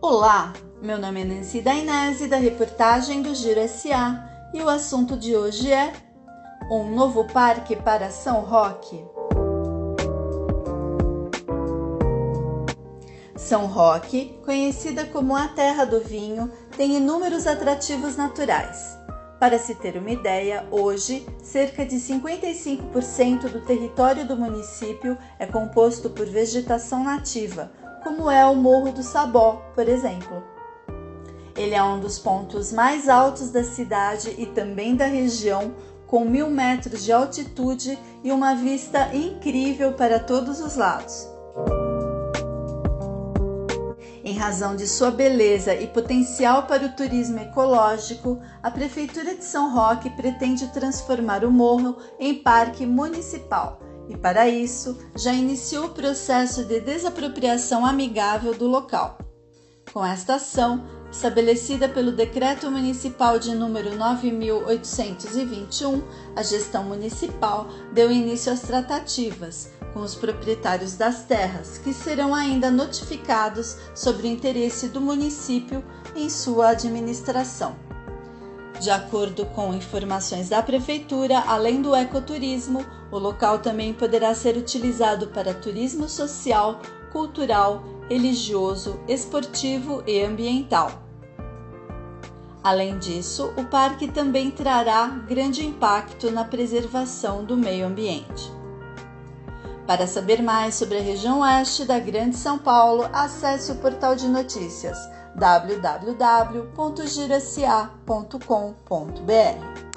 Olá, meu nome é Nancy Dainese da reportagem do Giro SA e o assunto de hoje é um novo parque para São Roque. São Roque, conhecida como a terra do vinho, tem inúmeros atrativos naturais. Para se ter uma ideia, hoje, cerca de 55% do território do município é composto por vegetação nativa, como é o Morro do Sabó, por exemplo. Ele é um dos pontos mais altos da cidade e também da região, com mil metros de altitude e uma vista incrível para todos os lados. Em razão de sua beleza e potencial para o turismo ecológico, a Prefeitura de São Roque pretende transformar o morro em parque municipal e, para isso, já iniciou o processo de desapropriação amigável do local. Com esta ação, estabelecida pelo Decreto Municipal de número 9821, a gestão municipal deu início às tratativas com os proprietários das terras, que serão ainda notificados sobre o interesse do município em sua administração. De acordo com informações da Prefeitura, além do ecoturismo, o local também poderá ser utilizado para turismo social, cultural, religioso, esportivo e ambiental. Além disso, o parque também trará grande impacto na preservação do meio ambiente. Para saber mais sobre a região oeste da Grande São Paulo, acesse o portal de notícias www.giracia.com.br.